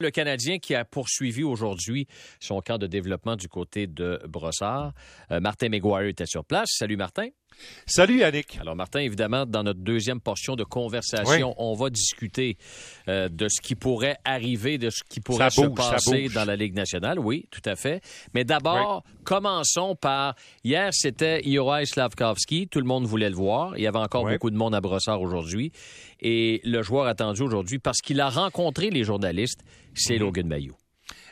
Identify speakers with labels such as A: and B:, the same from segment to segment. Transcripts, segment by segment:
A: Le Canadien qui a poursuivi aujourd'hui son camp de développement du côté de Brossard. Euh, Martin McGuire était sur place. Salut Martin.
B: Salut Yannick.
A: Alors Martin, évidemment, dans notre deuxième portion de conversation, on va discuter euh, de ce qui pourrait arriver, de ce qui pourrait se passer dans la Ligue nationale. Oui, tout à fait. Mais d'abord, commençons par hier, c'était Juraj Slavkovski. Tout le monde voulait le voir. Il y avait encore beaucoup de monde à Brossard aujourd'hui. Et le joueur attendu aujourd'hui, parce qu'il a rencontré les journalistes, c'est mhm. Logan Mayou.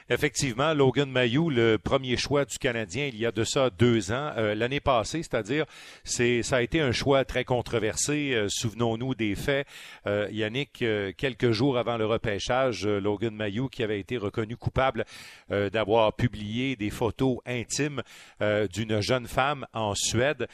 B: Effectivement, Logan Mayou, le premier choix du Canadien il y a de ça deux ans, euh, l'année passée, c'est-à-dire, c'est ça a été un choix très controversé. Euh, souvenons-nous des faits. Euh, Yannick, quelques jours avant le repêchage, Logan Mayou, qui avait été reconnu coupable d'avoir publié des photos intimes d'une jeune femme en Suède.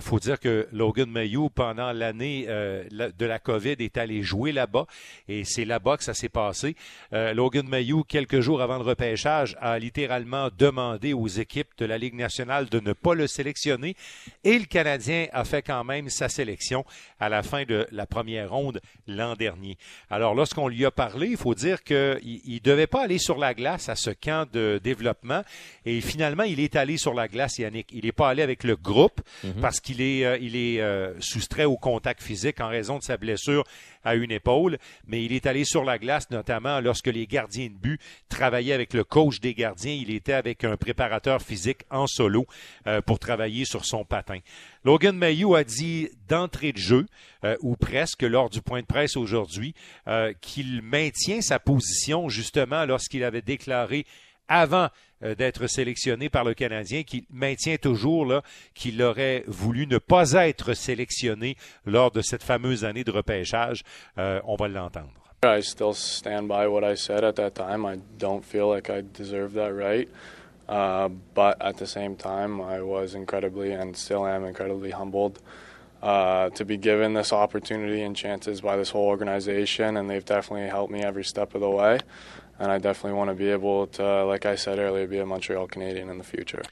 B: faut dire que Logan Mayou, pendant l'année de la COVID, est allé jouer là-bas et c'est là-bas que ça s'est passé. Logan Mayou, quelques jours avant le repêchage, repêchage a littéralement demandé aux équipes de la Ligue nationale de ne pas le sélectionner et le Canadien a fait quand même sa sélection à la fin de la première ronde l'an dernier. Alors lorsqu'on lui a parlé, il faut dire qu'il ne devait pas aller sur la glace à ce camp de développement et finalement il est allé sur la glace, Yannick. Il n'est pas allé avec le groupe mhm. parce qu'il est, euh, il est euh, soustrait au contact physique en raison de sa blessure à une épaule, mais il est allé sur la glace, notamment lorsque les gardiens de but travaillaient avec le coach des gardiens. Il était avec un préparateur physique en solo euh, pour travailler sur son patin. Logan Mayou a dit d'entrée de jeu, euh, ou presque lors du point de presse aujourd'hui, euh, qu'il maintient sa position justement lorsqu'il avait déclaré avant d'être sélectionné par le Canadien, qui maintient toujours qu'il aurait voulu ne pas être sélectionné lors de cette fameuse année de repêchage. On va l'entendre.
C: I still stand by what I said at that time. I don't feel like I deserve that right. Uh, but at the same time, I was incredibly and still am incredibly humbled uh, to be given this opportunity and chances by this whole organization, and they've definitely helped me every step of the way. and I definitely want to be able to, like I said earlier, be a Montreal Canadian in the future.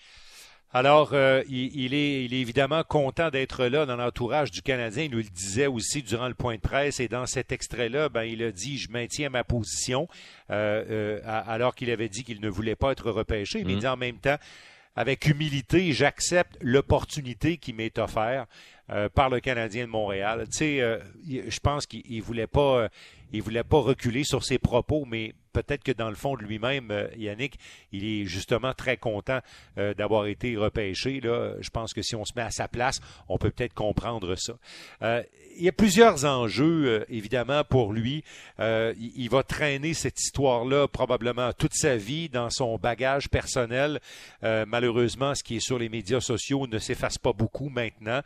B: Alors, euh, il, est, il, est, évidemment content d'être là dans l'entourage du Canadien. Il nous le disait aussi durant le point de presse et dans cet extrait-là, ben, il a dit je maintiens ma position, euh, euh, alors qu'il avait dit qu'il ne voulait pas être repêché. Mais il mm-hmm. dit en même temps, avec humilité, j'accepte l'opportunité qui m'est offerte. par le Canadien de Montréal. Tu sais, je pense qu'il voulait pas, il voulait pas reculer sur ses propos, mais peut-être que dans le fond de lui-même, euh, Yannick, il est justement très content euh, d'avoir été repêché. Là. Je pense que si on se met à sa place, on peut peut-être comprendre ça. Euh, il y a plusieurs enjeux, évidemment, pour lui. il va traîner cette histoire-là probablement toute sa vie dans son bagage personnel. malheureusement, ce qui est sur les médias sociaux ne s'efface pas beaucoup maintenant.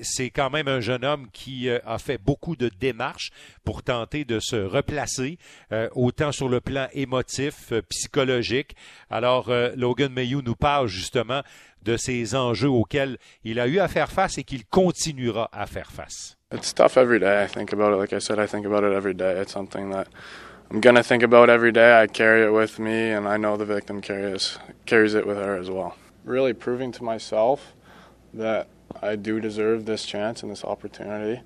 B: C'est quand même un jeune homme qui a fait beaucoup de démarches pour tenter de se replacer au autant sur le plan émotif, euh, psychologique. Alors, euh, Logan Mayou nous parle justement de ces enjeux auxquels il a eu à faire face et qu'il continuera à faire face.
C: It's tough every day. I think about it. Like I said, I think about it every day. It's something that I'm to think about every day. I carry it with me, and I know the victim carries, carries it with her as well. Really proving to myself that I do deserve this chance and this opportunity.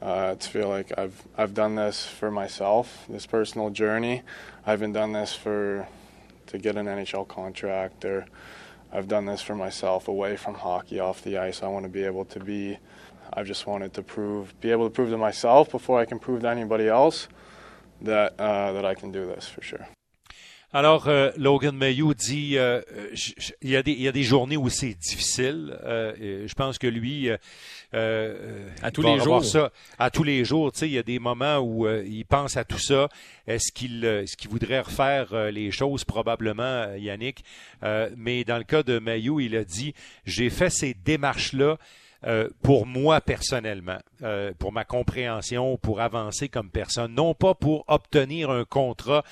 C: Uh, to feel like I've I've done this for myself, this personal journey. I haven't done this for to get an NHL contract or I've done this for myself away from hockey off the ice. I want to be able to be I've just wanted to prove be able to prove to myself before I can prove to anybody else that uh, that I can do this for sure.
B: Alors, euh, Logan Mayou dit euh, il, y a des, il y a des journées où c'est difficile. Euh, je pense que lui,
A: à tous les jours,
B: ça, à tous les jours, tu sais, il y a des moments où il pense à tout ça. Est-ce qu'il, est-ce qu'il voudrait refaire les choses? Probablement, Yannick Mais dans le cas de Mayou, il a dit j'ai fait ces démarches là. pour moi personnellement, pour ma compréhension, pour avancer comme personne, non pas pour obtenir un contrat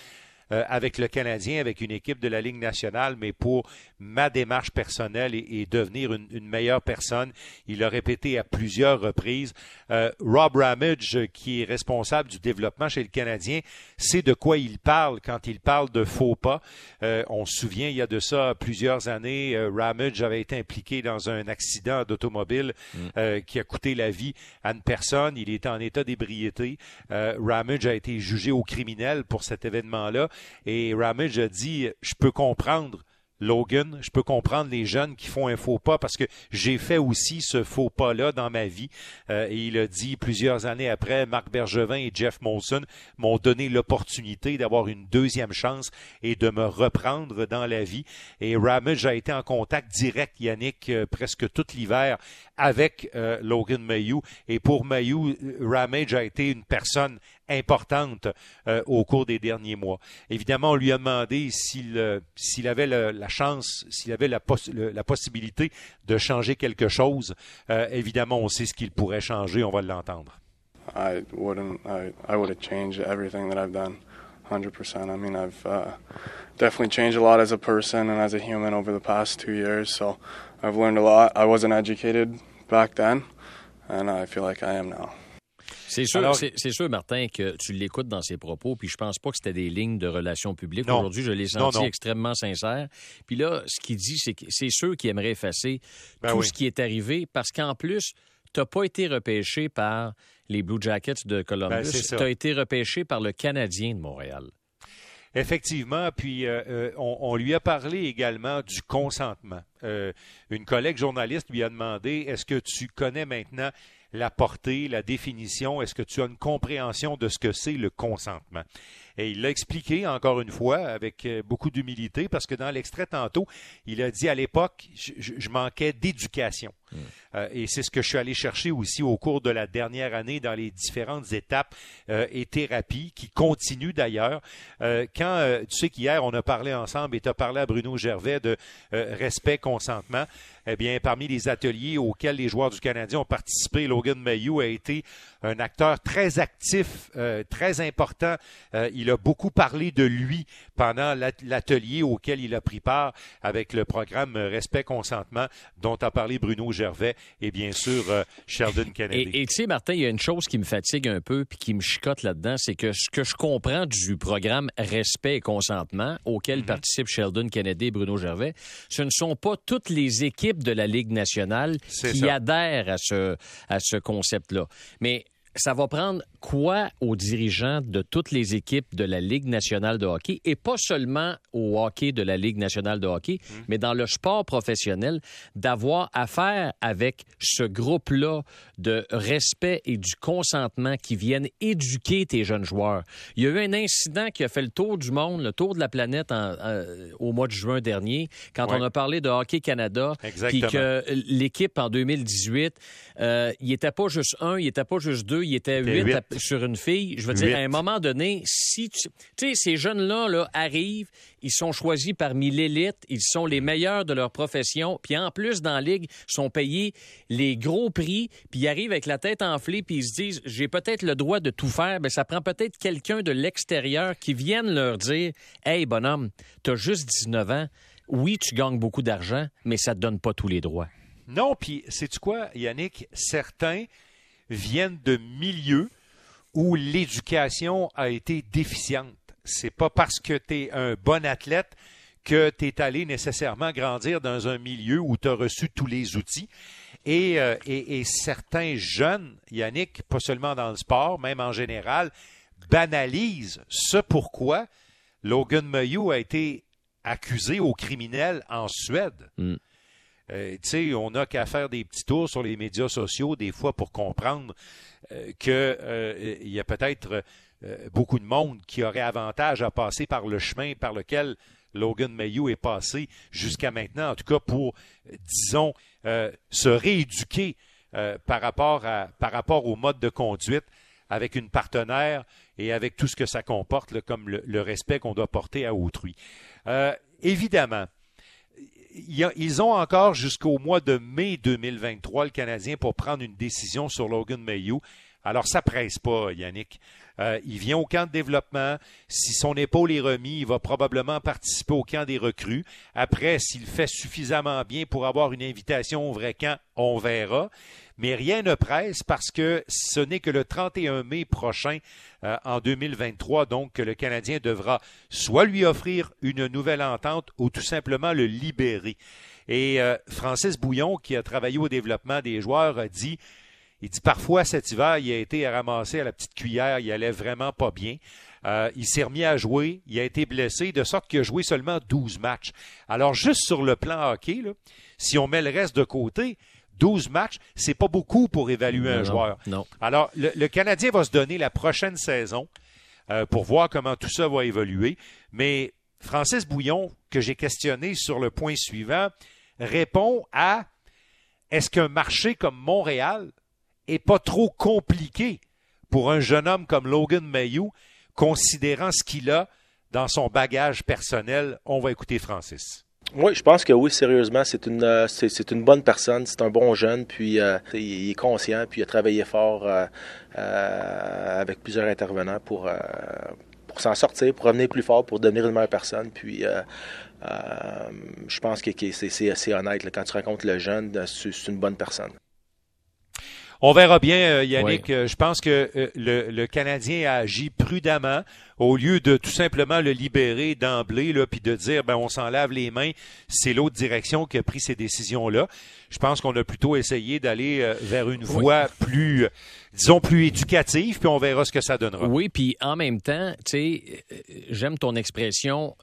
B: euh, avec le Canadien, avec une équipe de la Ligue nationale, mais pour ma démarche personnelle et, devenir une, meilleure personne. Il l'a répété à plusieurs reprises. Euh, Rob Ramage, qui est responsable du développement chez le Canadien, sait de quoi il parle quand il parle de faux pas. Euh, on se souvient, il y a de ça plusieurs années, Ramage avait été impliqué dans un accident d'automobile mm. qui a coûté la vie à une personne. Il était en état d'ébriété. Ramage a été jugé au criminel pour cet événement-là. Et Ramage a dit, je peux comprendre Logan, je peux comprendre les jeunes qui font un faux pas parce que j'ai fait aussi ce faux pas-là dans ma vie. Euh, et il a dit plusieurs années après, Marc Bergevin et Jeff Molson m'ont donné l'opportunité d'avoir une deuxième chance et de me reprendre dans la vie. Et Ramage a été en contact direct, Yannick, euh, presque tout l'hiver avec euh, Logan Mayou. Et pour Mayou, Ramage a été une personne importante euh, au cours des derniers mois. Évidemment, on lui a demandé s'il euh, avait la chance, s'il avait la, possibilité de changer quelque chose. Euh, évidemment, on sait ce qu'il pourrait changer. On va l'entendre.
C: I wouldn't. I, I would have changed everything that I've done. 100%. I mean, I've uh, definitely changed a lot as a person and as a human over the past two years. So I've learned a lot. I wasn't educated back then, and I feel like I am now.
A: C'est sûr, c'est, sûr, Martin, que tu l'écoutes dans ses propos, puis je pense pas que c'était des lignes de relations publiques. Aujourd'hui, je l'ai senti extrêmement sincère. Puis là, ce qu'il dit, c'est que c'est sûr qu'il aimerait effacer ben tout ce qui est arrivé, parce qu'en plus, tu n'as pas été repêché par les Blue Jackets de Columbus. Ben, tu as été repêché par le Canadien de Montréal.
B: Effectivement, puis euh, euh, on, lui a parlé également du consentement. Euh, une collègue journaliste lui a demandé est-ce que tu connais maintenant la portée, la définition, est-ce que tu as une compréhension de ce que c'est le consentement? Et il l'a expliqué encore une fois avec euh, beaucoup d'humilité parce que dans l'extrait tantôt, il a dit à l'époque, je, manquais d'éducation. Hmm. Euh, et c'est ce que je suis allé chercher aussi au cours de la dernière année dans les différentes étapes euh, et thérapies qui continuent d'ailleurs. quand tu sais qu'hier on a parlé ensemble et tu as parlé à Bruno Gervais de respect, consentement eh bien, parmi les ateliers auxquels les joueurs du Canadien ont participé, Logan Mayou a été un acteur très actif, euh, très important. Euh, il a beaucoup parlé de lui pendant l'atelier auquel il a pris part avec le programme Respect Consentement dont a parlé Bruno Gervais et bien sûr euh, Sheldon Kennedy.
A: Et tu sais, Martin, il y a une chose qui me fatigue un peu puis qui me chicote là-dedans, c'est que ce que je comprends du programme Respect et Consentement auquel mhm. participent Sheldon Kennedy et Bruno Gervais, ce ne sont pas toutes les équipes de la Ligue nationale qui adhèrent à ce, à ce concept-là. Mais ça va prendre quoi aux dirigeants de toutes les équipes de la Ligue nationale de hockey? Et pas seulement au hockey de la Ligue nationale de hockey, mmh. mais dans le sport professionnel, d'avoir affaire avec ce groupe-là de respect et du consentement qui viennent éduquer tes jeunes joueurs. Il y a eu un incident qui a fait le tour du monde, le tour de la planète au mois de juin dernier, quand on a parlé de Hockey Canada, puis que l'équipe en 2018, euh, il n'était pas juste un, il n'était pas juste deux, il était huit, sur une fille. Je veux dire, à un moment donné, si tu sais, ces jeunes-là là, arrivent, ils sont choisis parmi l'élite, ils sont les meilleurs de leur profession, puis en plus, dans la ligue, sont payés les gros prix, puis ils arrivent avec la tête enflée, puis ils se disent, j'ai peut-être le droit de tout faire, mais ça prend peut-être quelqu'un de l'extérieur qui vienne leur dire, hey, bonhomme, t'as juste 19 ans, oui, tu gagnes beaucoup d'argent, mais ça te donne pas tous les droits.
B: Non, puis sais-tu quoi, Yannick? Certains viennent de milieux où l'éducation a été déficiente. C'est pas parce que tu es un bon athlète que tu es allé nécessairement grandir dans un milieu où tu as reçu tous les outils. Euh, et, certains jeunes, Yannick, pas seulement dans le sport, même en général, banalisent ce pourquoi Logan Mayou a été accusé au criminel en Suède. Mm. Euh, on n'a qu'à faire des petits tours sur les médias sociaux des fois pour comprendre euh, qu'il euh, y a peut-être beaucoup de monde qui aurait avantage à passer par le chemin par lequel Logan Mayou est passé jusqu'à maintenant, en tout cas pour, disons, se rééduquer par, rapport à, par rapport au mode de conduite avec une partenaire et avec tout ce que ça comporte, comme le, respect qu'on doit porter à autrui. évidemment, ils ont encore jusqu'au mois de mai 2023, le Canadien, pour prendre une décision sur Logan Mayou. Alors, ça presse pas, Yannick. Euh, il vient au camp de développement. Si son épaule est remis, il va probablement participer au camp des recrues. Après, s'il fait suffisamment bien pour avoir une invitation au vrai camp, on verra. Mais rien ne presse parce que ce n'est que le 31 mai prochain, euh, en 2023, donc, que le Canadien devra soit lui offrir une nouvelle entente ou tout simplement le libérer. Et euh, Francis Bouillon, qui a travaillé au développement des joueurs, a dit il dit parfois cet hiver, il a été ramassé à la petite cuillère, il allait vraiment pas bien. Euh, il s'est remis à jouer, il a été blessé, de sorte qu'il a joué seulement 12 matchs. Alors, juste sur le plan hockey, si on met le reste de côté, 12 matchs, c'est pas beaucoup pour évaluer un joueur.
A: Non.
B: Alors, le, Canadien va se donner la prochaine saison euh, pour voir comment tout ça va évoluer. Mais Francis Bouillon, que j'ai questionné sur le point suivant, répond à est-ce qu'un marché comme Montréal est pas trop compliqué pour un jeune homme comme Logan Mayou, considérant ce qu'il a dans son bagage personnel? On va écouter Francis.
D: Oui, je pense que oui, sérieusement, c'est une euh, c'est, une bonne personne, c'est un bon jeune, puis euh, il est conscient, puis il a travaillé fort euh, avec plusieurs intervenants pour pour s'en sortir, pour revenir plus fort, pour devenir une meilleure personne. Puis je pense que, c'est, assez honnête quand tu rencontres le jeune, c'est une bonne personne.
B: On verra bien, euh, Yannick. Euh, je pense que euh, le, Canadien a agi prudemment au lieu de tout simplement le libérer d'emblée, là, puis de dire ben on s'en lave les mains. C'est l'autre direction qui a pris ces décisions-là. Je pense qu'on a plutôt essayé d'aller vers une voie plus disons, plus éducative, puis on verra ce que ça donnera.
A: Oui, puis en même temps, tu sais, j'aime ton expression,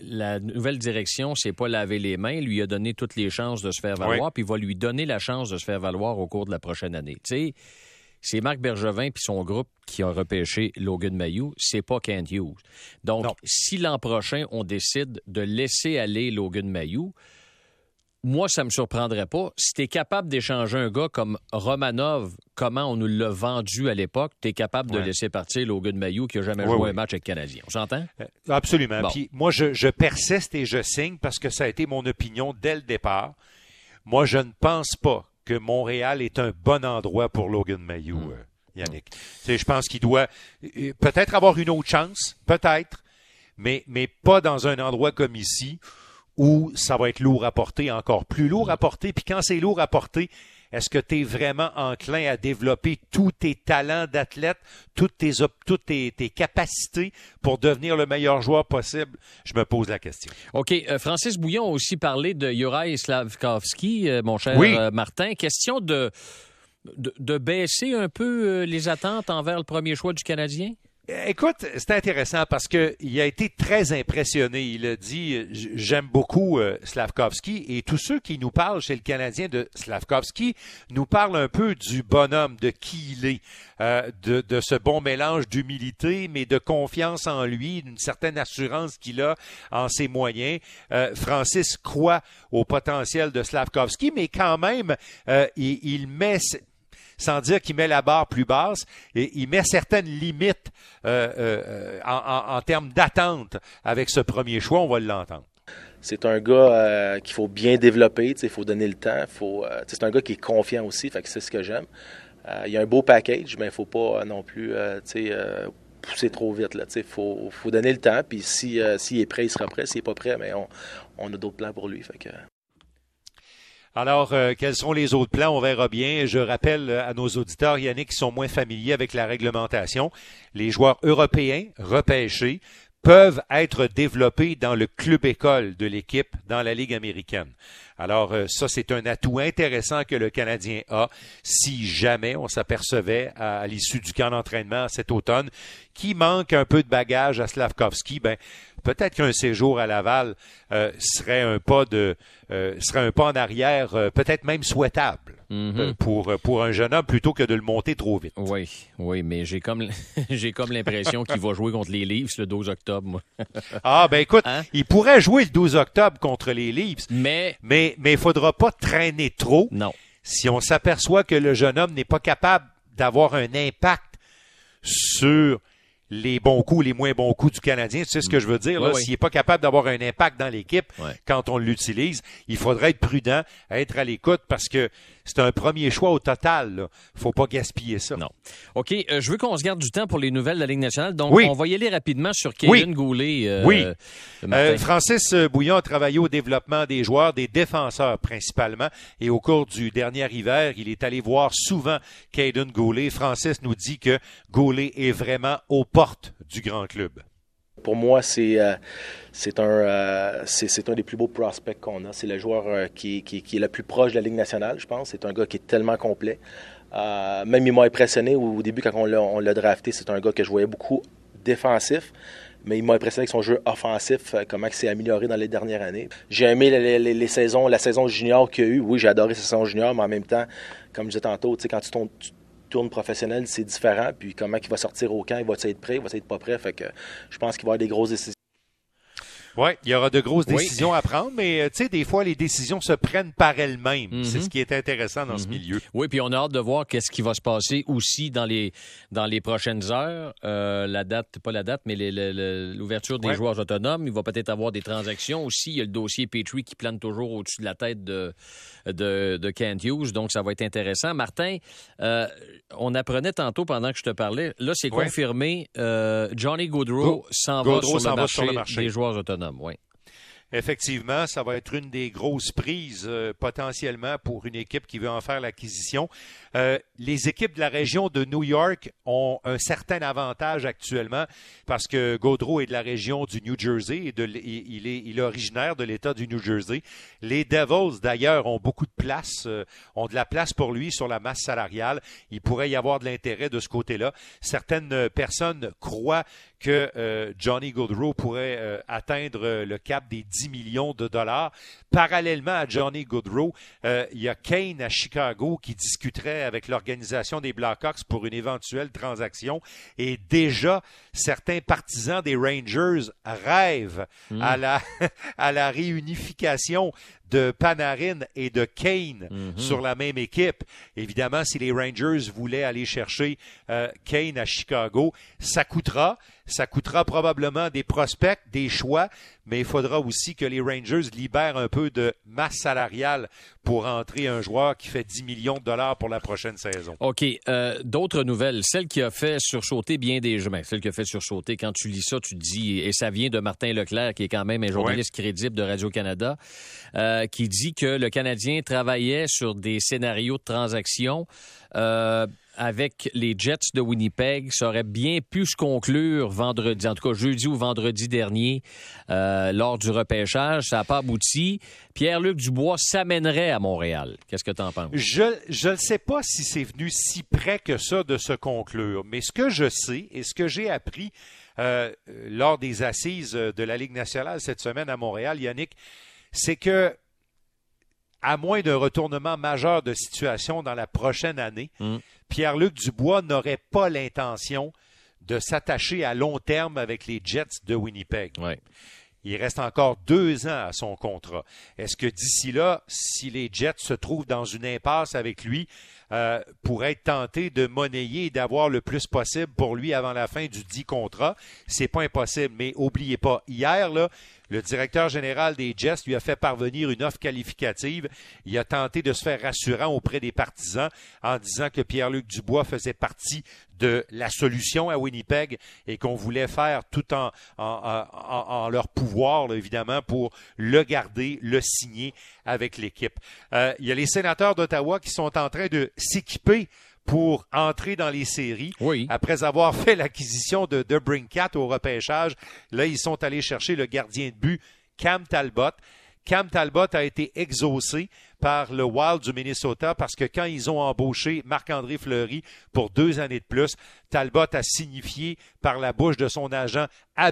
A: la nouvelle direction, c'est pas laver les mains, il lui a donné toutes les chances de se faire valoir, puis il va lui donner la chance de se faire valoir au cours de la prochaine année. Tu sais, c'est Marc Bergevin puis son groupe qui a repêché Logan Mayou, c'est pas Kent Hughes. Donc, si l'an prochain, on décide de laisser aller Logan Mayou, moi, ça me surprendrait pas. Si tu es capable d'échanger un gars comme Romanov, comment on nous l'a vendu à l'époque, tu es capable de laisser partir Logan Mayou qui n'a jamais joué un match avec le Canadien. On s'entend? Euh,
B: absolument. Puis moi, je, persiste et je signe parce que ça a été mon opinion dès le départ. Moi, je ne pense pas que Montréal est un bon endroit pour Logan Mayou, hmm. euh, Yannick. Je pense qu'il doit euh, peut-être avoir une autre chance, peut-être, mais, mais pas dans un endroit comme ici ou ça va être lourd à porter, encore plus lourd à porter. Puis quand c'est lourd à porter, est-ce que tu es vraiment enclin à développer tous tes talents d'athlète, toutes, tes, toutes tes, capacités pour devenir le meilleur joueur possible? Je me pose la question.
A: OK. Euh, Francis Bouillon a aussi parlé de Juraj Slavkovski, euh, mon cher euh, Martin. Question de, de, baisser un peu les attentes envers le premier choix du Canadien?
B: Écoute, c'est intéressant parce qu'il a été très impressionné. Il a dit J'aime beaucoup euh, Slavkovski et tous ceux qui nous parlent chez le Canadien de Slavkovski nous parlent un peu du bonhomme, de qui il est, euh, de, ce bon mélange d'humilité, mais de confiance en lui, d'une certaine assurance qu'il a en ses moyens. Euh, Francis croit au potentiel de Slavkovski, mais quand même, il met sans dire qu'il met la barre plus basse, et il met certaines limites euh, euh, en, termes d'attente avec ce premier choix, on va l'entendre.
D: C'est un gars euh, qu'il faut bien développer, il faut donner le temps. C'est un gas qui est confiant aussi, fait que c'est ce que j'aime. il y a un beau package, mais il ne faut pas non plus pousser trop vite. Il faut, donner le temps, puis s'il est prêt, il sera prêt. S'il n'est pas prêt, mais on, a d'autres plans pour lui.
B: Alors, euh, quels sont les autres plans? On verra bien. Je rappelle à nos auditeurs, Yannick, qui sont moins familiers avec la réglementation, les joueurs européens repêchés peuvent être développés dans le club école de l'équipe dans la Ligue américaine. Alors euh, ça, c'est un atout intéressant que le Canadien a si jamais on s'apercevait à, l'issue du camp d'entraînement cet automne qui manque un peu de bagage à Slavkovski, ben peut-être qu'un séjour à Laval euh, serait un pas de euh, serait un pas en arrière, euh, peut-être même souhaitable mhm. pour pour un jeune homme plutôt que de le monter trop vite.
A: Oui, oui, mais j'ai comme j'ai comme l'impression qu'il va jouer contre les Leafs le 12 octobre.
B: ah ben écoute, hein? il pourrait jouer le 12 octobre contre les Leafs,
A: mais
B: mais mais il faudra pas traîner trop.
A: Non.
B: Si on s'aperçoit que le jeune homme n'est pas capable d'avoir un impact sur les bons coups, les moins bons coups du Canadien. Tu sais ce que je veux dire? S'il n'est pas capable d'avoir un impact dans l'équipe quand on l'utilise, il faudrait être prudent, être à l'écoute parce que c'est un premier choix au total. Là. faut pas gaspiller ça.
A: Non. OK, euh, je veux qu'on se garde du temps pour les nouvelles de la Ligue nationale. Donc, on va y aller rapidement sur Kevin Goulet.
B: Euh, oui. Euh, Francis Bouillon a travaillé au développement des joueurs, des défenseurs principalement. Et au cours du dernier hiver, il est allé voir souvent Caden Goulet. Francis nous dit que Goulet est vraiment aux portes du grand club.
D: Pour moi, c'est euh, un, euh, un des plus beaux prospects qu'on a. C'est le joueur euh, qui, qui, est le plus proche de la Ligue nationale, je pense. C'est un gars qui est tellement complet. même il m'a impressionné au début quand on l'a drafté. C'est un gars que je voyais beaucoup défensif, mais il m'a impressionné avec son jeu offensif, comment il s'est amélioré dans les dernières années. J'ai aimé les, les, saisons, la saison junior qu'il a eu. Oui, j'ai adoré sa saison junior, mais en même temps, comme je disais tantôt, quand tu, tu tourne professionnel, c'est différent. Puis comment il va sortir au camp, il va être prêt, il va être pas prêt. Fait que je pense qu'il va y avoir des grosses décisions
B: oui, il y aura de grosses décisions à prendre, mais euh, tu sais, des fois, les décisions se prennent par elles-mêmes. C'est mhm. ce qui est intéressant dans ce mhm. milieu.
A: Oui, puis on a hâte de voir qu'est-ce qui va se passer aussi dans les, dans les prochaines heures. Euh, la date, pas la date, mais l'ouverture des joueurs autonomes. Il va peut-être avoir des transactions aussi. Il y a le dossier Petrie qui plane toujours au-dessus de la tête de, de, de Kent Hughes, donc ça va être intéressant. Martin, euh, on apprenait tantôt pendant que je te parlais, là, c'est confirmé, Johnny Goodrow s'en va, sur le marché des joueurs autonomes.
B: Effectivement, ça va être une des grosses prises euh, potentiellement pour une équipe qui veut en faire l'acquisition. Euh, les équipes de la région de New York ont un certain avantage actuellement parce que Gaudreau est de la région du New Jersey et de, il, est, il est originaire de l'État du New Jersey. Les Devils, d'ailleurs, ont beaucoup de place, euh, ont de la place pour lui sur la masse salariale. Il pourrait y avoir de l'intérêt de ce côté-là. Certaines personnes croient que euh, Johnny Goodrow pourrait euh, atteindre le cap des 10 millions de dollars. Parallèlement à Johnny Goodrow, il y a Kane à Chicago qui discuterait avec l'organisation des Blackhawks pour une éventuelle transaction. Et déjà, certains partisans des Rangers rêvent hmm. à, la, à la réunification de Panarin et de Kane hmm. sur la même équipe. Évidemment, si les Rangers voulaient aller chercher euh, Kane à Chicago, ça coûtera. Ça coûtera probablement des prospects, des choix, mais il faudra aussi que les Rangers libèrent un peu de masse salariale pour entrer un joueur qui fait 10 millions de dollars pour la prochaine saison.
A: OK. Euh, d'autres nouvelles. Celle qui a fait sursauter bien des. Ben, celle qui a fait sursauter, quand tu lis ça, tu te dis, et ça vient de Martin Leclerc, qui est quand même un journaliste crédible de Radio-Canada, euh, qui dit que le Canadien travaillait sur des scénarios de transaction. Euh, avec les Jets de Winnipeg. Ça aurait bien pu se conclure vendredi, en tout cas jeudi ou vendredi dernier, euh, lors du repêchage. Ça n'a pas abouti. Pierre-Luc Dubois s'amènerait à Montréal. Qu'est-ce que tu en penses?
B: Je ne sais pas si c'est venu si près que ça de se conclure, mais ce que je sais et ce que j'ai appris euh, lors des assises de la Ligue nationale cette semaine à Montréal, Yannick, c'est que à moins d'un retournement majeur de situation dans la prochaine année, mm. Pierre-Luc Dubois n'aurait pas l'intention de s'attacher à long terme avec les Jets de Winnipeg. Il reste encore deux ans à son contrat. Est-ce que d'ici là, si les Jets se trouvent dans une impasse avec lui, euh, pourrait être tenté de monnayer et d'avoir le plus possible pour lui avant la fin du dit contrat. C'est pas impossible, mais oubliez pas, hier, là, le directeur général des Jets lui a fait parvenir une offre qualificative. Il a tenté de se faire rassurant auprès des partisans en disant que Pierre-Luc Dubois faisait partie de la solution à Winnipeg et qu'on voulait faire tout en, en, leur pouvoir, évidemment, pour le garder, le signer avec l'équipe. Euh, il y a les sénateurs d'Ottawa qui sont en train de s'équiper pour entrer dans les séries.
A: Oui.
B: Après avoir fait l'acquisition de, de Brinkat au repêchage, là, ils sont allés chercher le gardien de but, Cam Talbot. Cam Talbot a été exaucé par le Wild du Minnesota parce que quand ils ont embauché Marc-André Fleury pour deux années de plus, Talbot a signifié par la bouche de son agent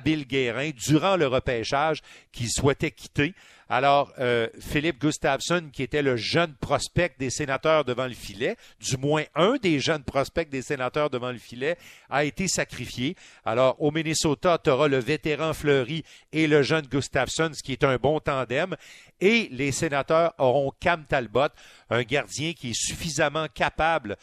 B: Bill Guérin durant le repêchage qu'il souhaitait quitter. Alors, euh, Philippe Gustafsson, qui était le jeune prospect des sénateurs devant le filet, du moins un des jeunes prospects des sénateurs devant le filet, a été sacrifié. Alors, au Minnesota, tu auras le vétéran Fleury et le jeune Gustafsson, ce qui est un bon tandem. Et les sénateurs auront Cam Talbot, un gardien qui est suffisamment capable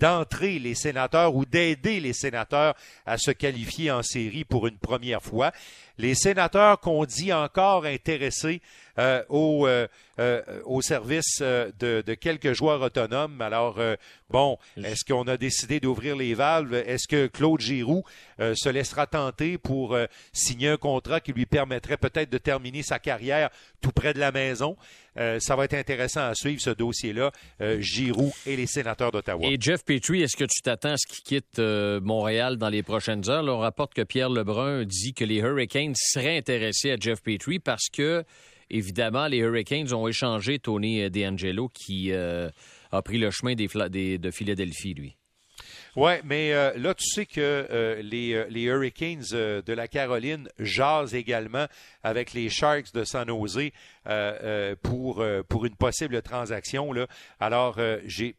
B: d'entrer les sénateurs ou d'aider les sénateurs à se qualifier en série pour une première fois. Les sénateurs qu'on dit encore intéressés euh, au, euh, euh, au service de, quelques joueurs autonomes. Alors, bon, est-ce qu'on a décidé d'ouvrir les valves? Est-ce que Claude Giroux se laissera tenter pour signer un contrat qui lui permettrait peut-être de terminer sa carrière tout près de la maison? ça va être intéressant à suivre ce dossier-là, Giroux et les sénateurs d'Ottawa.
A: Et Jeff Petrie, est-ce que tu t'attends à ce qu'il quitte Montréal dans les prochaines heures? on rapporte que Pierre Lebrun dit que les Hurricanes seraient intéressés à Jeff Petrie parce que Évidemment, les Hurricanes ont échangé Tony euh, DeAngelo qui euh, a pris le chemin de Philadelphie, lui.
B: Oui, mais euh, là, tu sais que les, les, Hurricanes de la Caroline jasent également avec les Sharks de San Jose pour, pour une possible transaction. Là. Alors, j'ai,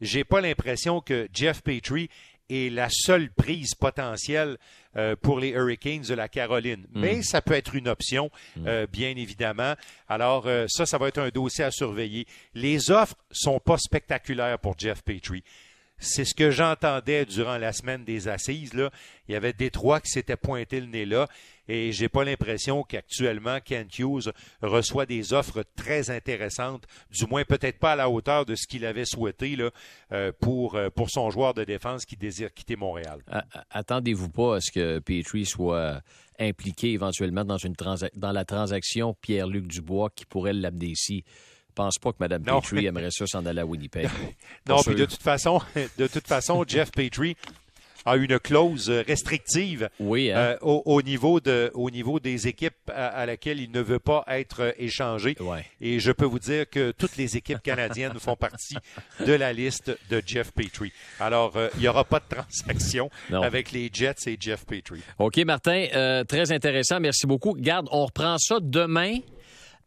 B: j'ai pas l'impression que Jeff Petrie est la seule prise potentielle euh, pour les Hurricanes de la Caroline. Mm. Mais ça peut être une option, mm. euh, bien évidemment. Alors, euh, ça, ça va être un dossier à surveiller. Les offres sont pas spectaculaires pour Jeff Petrie. C'est ce que j'entendais durant la semaine des assises. Là. Il y avait Détroit qui s'était pointé le nez là. Et j'ai pas l'impression qu'actuellement Kent Hughes reçoit des offres très intéressantes, du moins peut-être pas à la hauteur de ce qu'il avait souhaité euh, pour, euh, pour son joueur de défense qui désire quitter Montréal.
A: Attendez-vous pas à ce que Petrie soit impliqué éventuellement dans, une dans la transaction Pierre-Luc Dubois qui pourrait l'amener ici. Je pense pas que Mme Petrie aimerait ça s'en aller à Winnipeg.
B: non, puis de toute façon, de toute façon, Jeff Petrie a une clause restrictive
A: oui, hein.
B: euh, au, niveau de, au niveau des équipes à, laquelle il ne veut pas être échangé. Et je peux vous dire que toutes les équipes canadiennes font partie de la liste de Jeff Petrie. Alors, euh, il n'y aura pas de transaction avec les Jets et Jeff Petrie.
A: OK, Martin, euh, très intéressant. Merci beaucoup. Garde, on reprend ça demain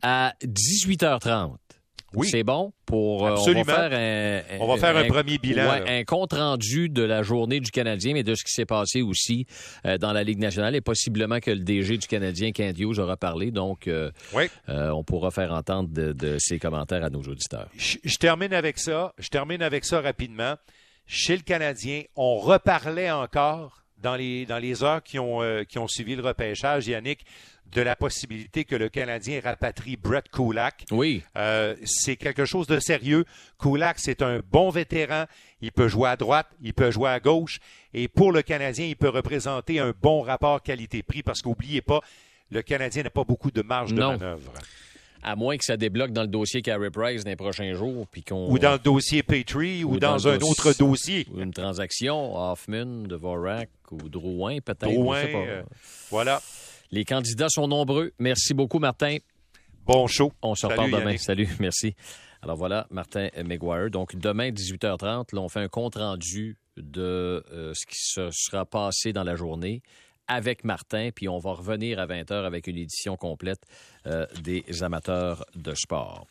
A: à 18h30.
B: Oui.
A: C'est bon pour.
B: Absolument.
A: Euh, on va faire
B: un, on va faire un, premier bilan.
A: un compte rendu de la journée du Canadien, mais de ce qui s'est passé aussi euh, dans la Ligue nationale et possiblement que le DG du Canadien, Kent Hughes, aura parlé. Donc, euh, on pourra faire entendre de, ses commentaires à nos auditeurs.
B: Je, je, termine avec ça. Je termine avec ça rapidement. Chez le Canadien, on reparlait encore dans les, dans les heures qui ont, qui ont suivi le repêchage, Yannick, de la possibilité que le Canadien rapatrie Brett Kulak.
A: Oui.
B: Euh, c'est quelque chose de sérieux. Kulak, c'est un bon vétéran. Il peut jouer à droite, il peut jouer à gauche. Et pour le Canadien, il peut représenter un bon rapport qualité-prix parce qu'oubliez pas, le Canadien n'a pas beaucoup de marge de manœuvre.
A: À moins que ça débloque dans le dossier Carey Price dans les prochains jours. Puis qu'on...
B: Ou dans le dossier Petrie ou, dans, un autre dossier.
A: Ou une transaction, Hoffman, Dvorak ou Drouin peut-être.
B: Drouin, euh, voilà.
A: Les candidats sont nombreux. Merci beaucoup, Martin.
B: Bon show.
A: On se reparle demain. Salut, merci. Alors voilà, Martin McGuire. Donc demain, 18h30, là, on fait un compte-rendu de euh, ce qui se sera passé dans la journée avec Martin, puis on va revenir à 20h avec une édition complète euh, des amateurs de sport.